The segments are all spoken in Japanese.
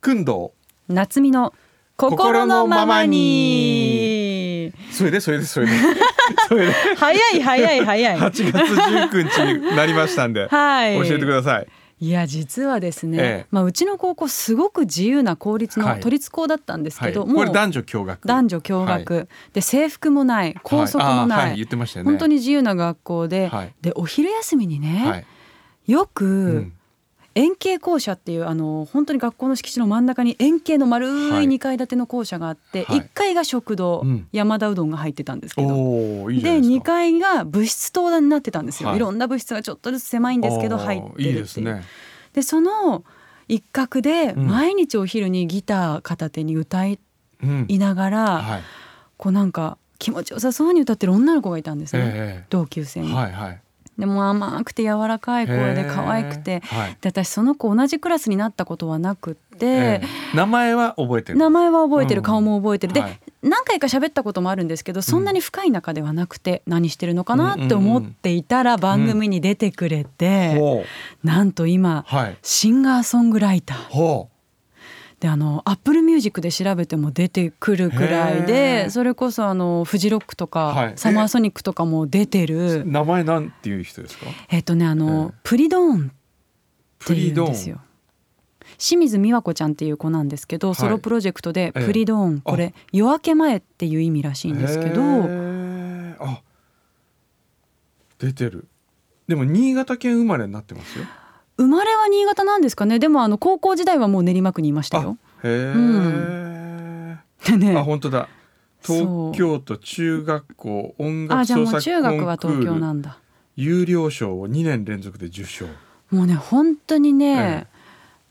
くんど夏美の心のままに。それでそれでそれで。それで。早い早い早い。8月19日になりましたんで、はい。教えてください。いや実はですね、ええ。まあうちの高校すごく自由な公立のはい。都立校だったんですけど、はい、もうこれ男女共学。男女共学、で制服もない校則もない、はい。言ってましたよね。本当に自由な学校で、はい。でお昼休みにね、はい、よく、うん円形校舎っていうあの本当に学校の敷地の真ん中に円形の丸いはい。2階建ての校舎があって、はい。1階が食堂、うん。山田うどんが入ってたんですけど。いいで2いですか。階が部室棟になってたんですよ、はい。い、ろんな部室がちょっとずつ狭いんですけど入ってるっていいう。いですね。でその一角でうん。毎日お昼にギター片手に歌いうん。ながら、はい。こうなんか気持ちよさそうに歌ってる女の子がいたんですね、え同級生えに。はいはいでも甘くて柔らかい声で可愛くてはい。で私その子同じクラスになったことはなくって、ええ。名前は覚えてる？名前は覚えてる、うん。顔も覚えてる。で、はい。何回か喋ったこともあるんですけどそんなに深い仲ではなくて、何してるのかなって思っていたら番組に出てくれて、なんと今はい。シンガーソングライター。ほであの Apple Music で調べても出てくるくらいへでー。それこそあのフジロックとか、はい。サマーソニックとかも出てうる名前なんていう人ですか？えっとねあの、プリドーンっていうんですよ。清水美和子ちゃんっていう子なんですけど、はい。ソロプロジェクトでええ。プリドーン、これ夜明け前っていう意味らしいんですけど、あ出てる。でも新潟県生まれになってますよ生まれは新潟なんですかね？でもあの高校時代はもう練馬区にいましたよ。へえ、でね。あ本当だ。東京都中学校音あじゃあ楽創作もう中学は東京なんだ。有料賞を2年連続で受賞。もうね本当にね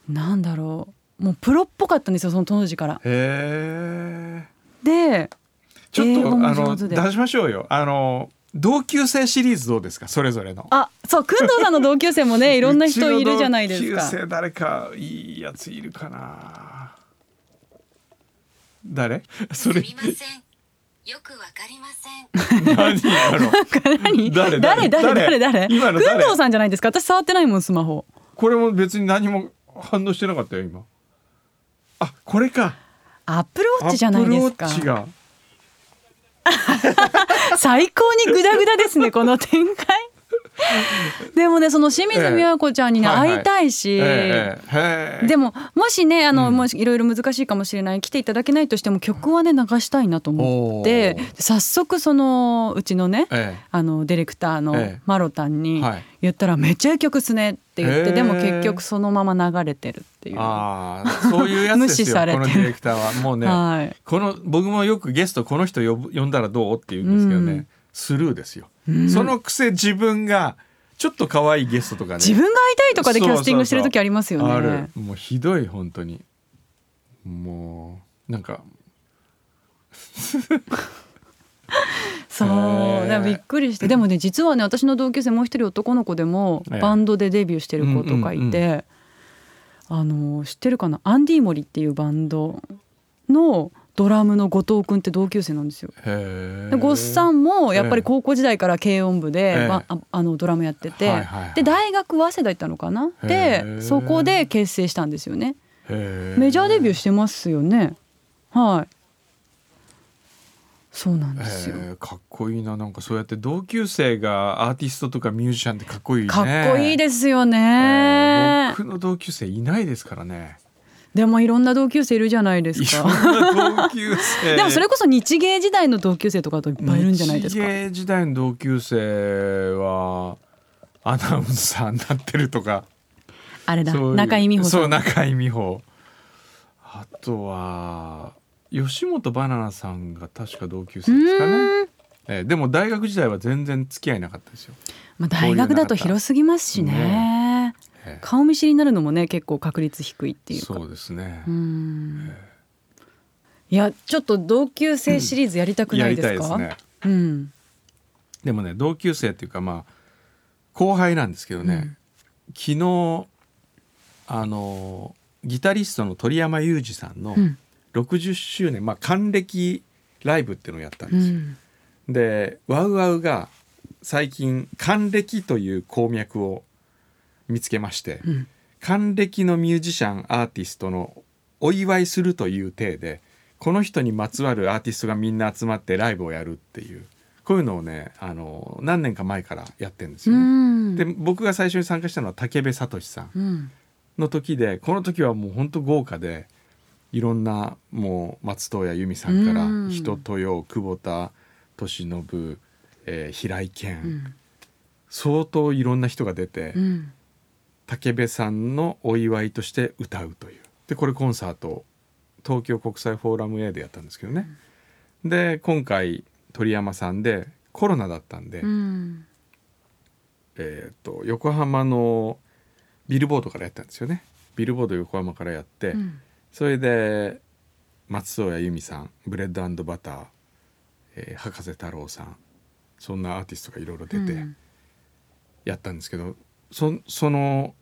え、なんだろう。もうプロっぽかったんですよその当時から。へえでちょっとあの出しましょうよ。あの同級生シリーズどうですか？それぞれの。あそう工藤さんの同級生もね いろんな人いるじゃないですか。同級。生誰かいいやついるかな。誰？それ。すみません。よくわかりません。何今の何？誰？誰？誰？誰？誰？今の誰？工藤さんじゃないですか？私触ってないもんスマホ。これも別に何も反応してなかったよ今。あこれか。アップルウォッチじゃないですか。アップルウォッチが 最高にグダグダですねこの展開。でもねその清水美和子ちゃんにね、ええはいはい。会いたいし、ええへえ。でももしねあの、うん。もしいろいろ難しいかもしれない来ていただけないとしても曲はね流したいなと思って早速そのうちのね、えあのディレクターのええ。マロタンにはい。言ったら「めっちゃいい曲っすね」って言って、でも結局そのまま流れてるっていう。ああそういうやつです 無視されてる。よこのディレクターは。もうね、はい。この僕もよくゲストこの人呼ぶ呼んだらどうって言うんですけどね、うんスルーですよ、うん。そのくせ自分がちょっと可愛いゲストとかね。自分が会いたいとかでキャスティングしてる時ありますよね。ある。もうひどい本当に。もうなんか。そう。へー。だからびっくりして。でもね実はね私の同級生もう一人男の子でもええバンドでデビューしてる子とかいて、あの知ってるかな？アンディモリっていうバンドのドラムの後藤君って同級生なんですよ。でゴッサンもやっぱり高校時代から軽音部で、ええまあ、あのドラムやってて、はいはいはいで大学早稲田行ったのかな？へでえそこで結成したんですよね。メジャーデビューしてますよね。はい。そうなんですよ。へーかっこいいななんかそうやって同級生がアーティストとかミュージシャンってかっこいいねかっこいいですよえねー。僕の同級生いないですからねでもいろんな同級生いるじゃないですか。な同級生でもそれこそ日芸時代の同級生とかといっぱいいるんじゃないですか。日芸時代の同級生はアナウンサーになってるとかあれだ中井美穂。そう中井美穂あとは吉本バナナさんが確か同級生ですかね、えーでも大学時代は全然付き合いなかったですよ、まあ大学だと広すぎますしね。えー顔見知りになるのもね結構確率低いっていうか。そうですね、うんいやちょっと同級生シリーズやりたくないですか？たいですねうん。でもね同級生っていうかまあ後輩なんですけどね、昨日あのギタリストの鳥山裕二さんのうん60周年、まあ還暦ライブっていうのをやったんうですよ。ん。でワウワウが最近還暦という鉱脈を見つけまして、うん。還暦のミュージシャンアーティストのお祝いするという体でこの人にまつわるアーティストがみんな集まってライブをやるっていうこういうのをねあの何年か前からやってるんですうよね。ん。で僕が最初に参加したのは武部聡さんうん。の時でこの時はもう本当豪華でいろんなもう松任谷由実さんからうん。人豊久保田利伸、えー平井堅、うん。相当いろんな人が出て、うん武部さんのお祝いとして歌うという。でこれコンサート東京国際フォーラム A でやったんですけどね、で今回鳥山さんでコロナだったんで、うん。えー、と横浜のビルボードからやったんですよね。ビルボード横浜からやって、うん。それで松任谷由実さんブレッドバター、えー博士太郎さんそんなアーティストがいろいろ出てうん。やったんですけど、そその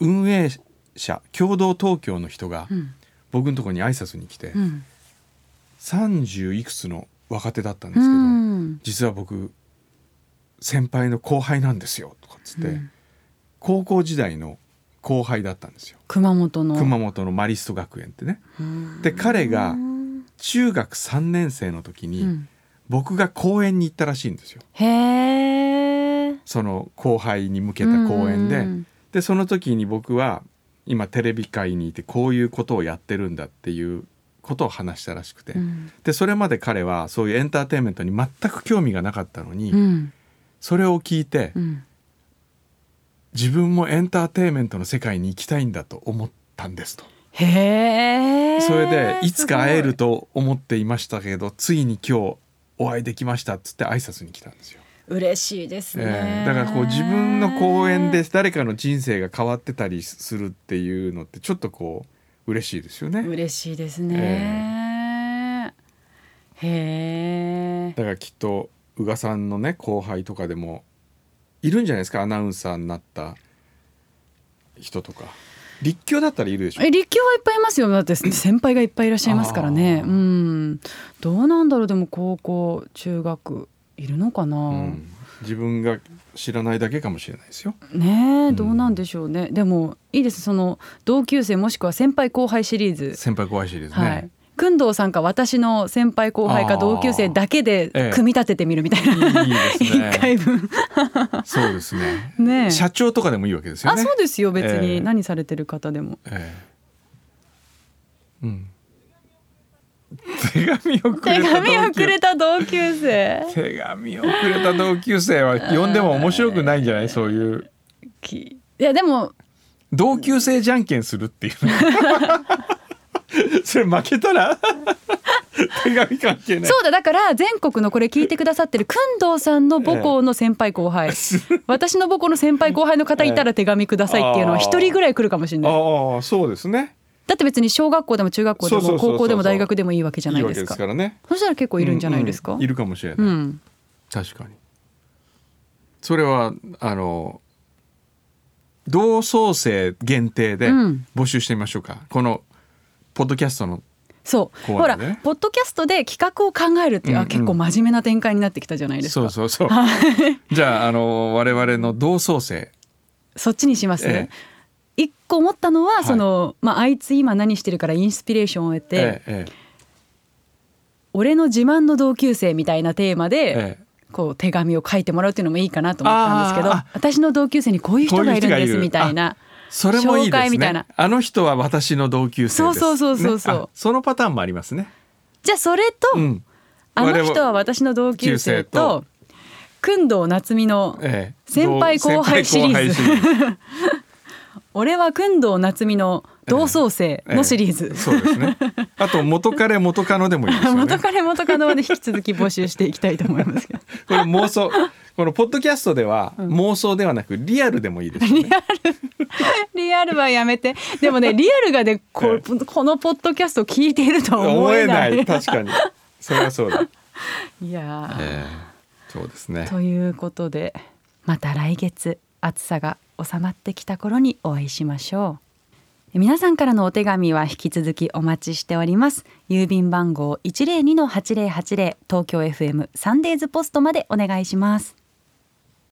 運営者共同東京の人がうん。僕のところに挨拶に来て、うん。30いくつの若手だったんでうすけど、ん。実は僕先輩の後輩なんですよとかっつって、うん。高校時代の後輩だったんですよ。熊本の。熊本のマリスト学園ってね。うん。で彼がうん中学3年生の時に、うん。僕が公演に行ったらしいんですよ。へえその後輩に向けた公演で、うんでその時に僕は今テレビ界にいてこういうことをやってるんだっていうことを話したらしくて、うん。でそれまで彼はそういうエンターテインメントに全く興味がなかったのに、うん。それを聞いて、うん。自分もエンターテインメントの世界に行きたいんだと思ったんですと。へえそれでいつか会えるとと思っていましたけどついに今日お会いできましたっつって挨拶に来たんですよ。嬉しいですね、えーだからこう自分の公演で誰かの人生が変わってたりするっていうのってちょっとこう嬉しいですよね。嬉しいですね、へえ。だからきっと宇賀さんのね後輩とかでもいるんじゃないですか。アナウンサーになった人とか。立教だったらいるでしょ。え立教はいっぱいいますよ。だって先輩がいっぱいいらっしゃいますからね。うん。どうなんだろう。でも高校中学いるのかな、うん、自分が知らないだけかもしれないですよ。ねえどうなんでしょうね、でもいいです。その同級生もしくは先輩後輩シリーズ、先輩後輩シリーズね。はい。工藤さんか私の先輩後輩か同級生だけでええ。組み立ててみるみたいな、いいです一ね。回分。そうですね。ねえ。社長とかでもいいわけですよね。あそうですよ別ええ。に何されてる方でも、ええ。うん。手紙をくれ手た同級生。手紙をくれた同級生は呼んでも面白くないんじゃない？そういう。きいやでも。同級生じゃんけんするっていう。の それ負けたら？手紙関係ない。そうだだから全国のこれ聞いてくださってる工藤さんの母校の先輩後輩、私の母校の先輩後輩の方いたら手紙くださいっていうのは一人ぐらい来るかもしれない。ああそうですねだって別に小学校でも中学校でも高校でも大学でもいいわけじゃないですか。ですからね。そしたら結構いるんじゃないですか、うん。うんいるかもしれない、うん。確かに。それはあの同窓生限定でうん。募集してみましょうか、このポッドキャストのそう、こうほらポッドキャストで企画を考えるっていう、うんうん。あ結構真面目な展開になってきたじゃないですか。そうそうそう。じゃああの我々の同窓生。そっちにします、え一個思ったのは、い。そのまああいつ今何してるからインスピレーションを得て、えええ俺の自慢の同級生みたいなテーマで、ええ。こう手紙を書いてもらうっていうのもいいかなと思ったんですけど私の同級生にこういう人がいるんですみたいなそれもいい紹ですね。介みたいな。あの人は私の同級生ですそうそうそうそうそう。ねあそのパターンもありますね。じゃあそれと、うん。あの人は私の同級生と工藤夏美のええ。先輩後輩シリーズ。先輩後輩シリーズ「俺は工藤夏美の同窓生」のシリーズ、ええそうですね。あと元彼元カノでもいいですよね。元彼元カノまで引き続き募集していきたいと思いますけど。これ妄想このポッドキャストでは妄想ではなくリアルでもいいですよね。リアル。はやめて。でもねリアルがねこえこのポッドキャストを聞いているとは思思ええなないい確かに。それはそうだ、いやそうですね。ということでまた来月暑さが収まってきた頃にお会いしましょう。皆さんからのお手紙は引き続きお待ちしております。郵便番号102-8080東京 FM サンデーズポストまでお願いします。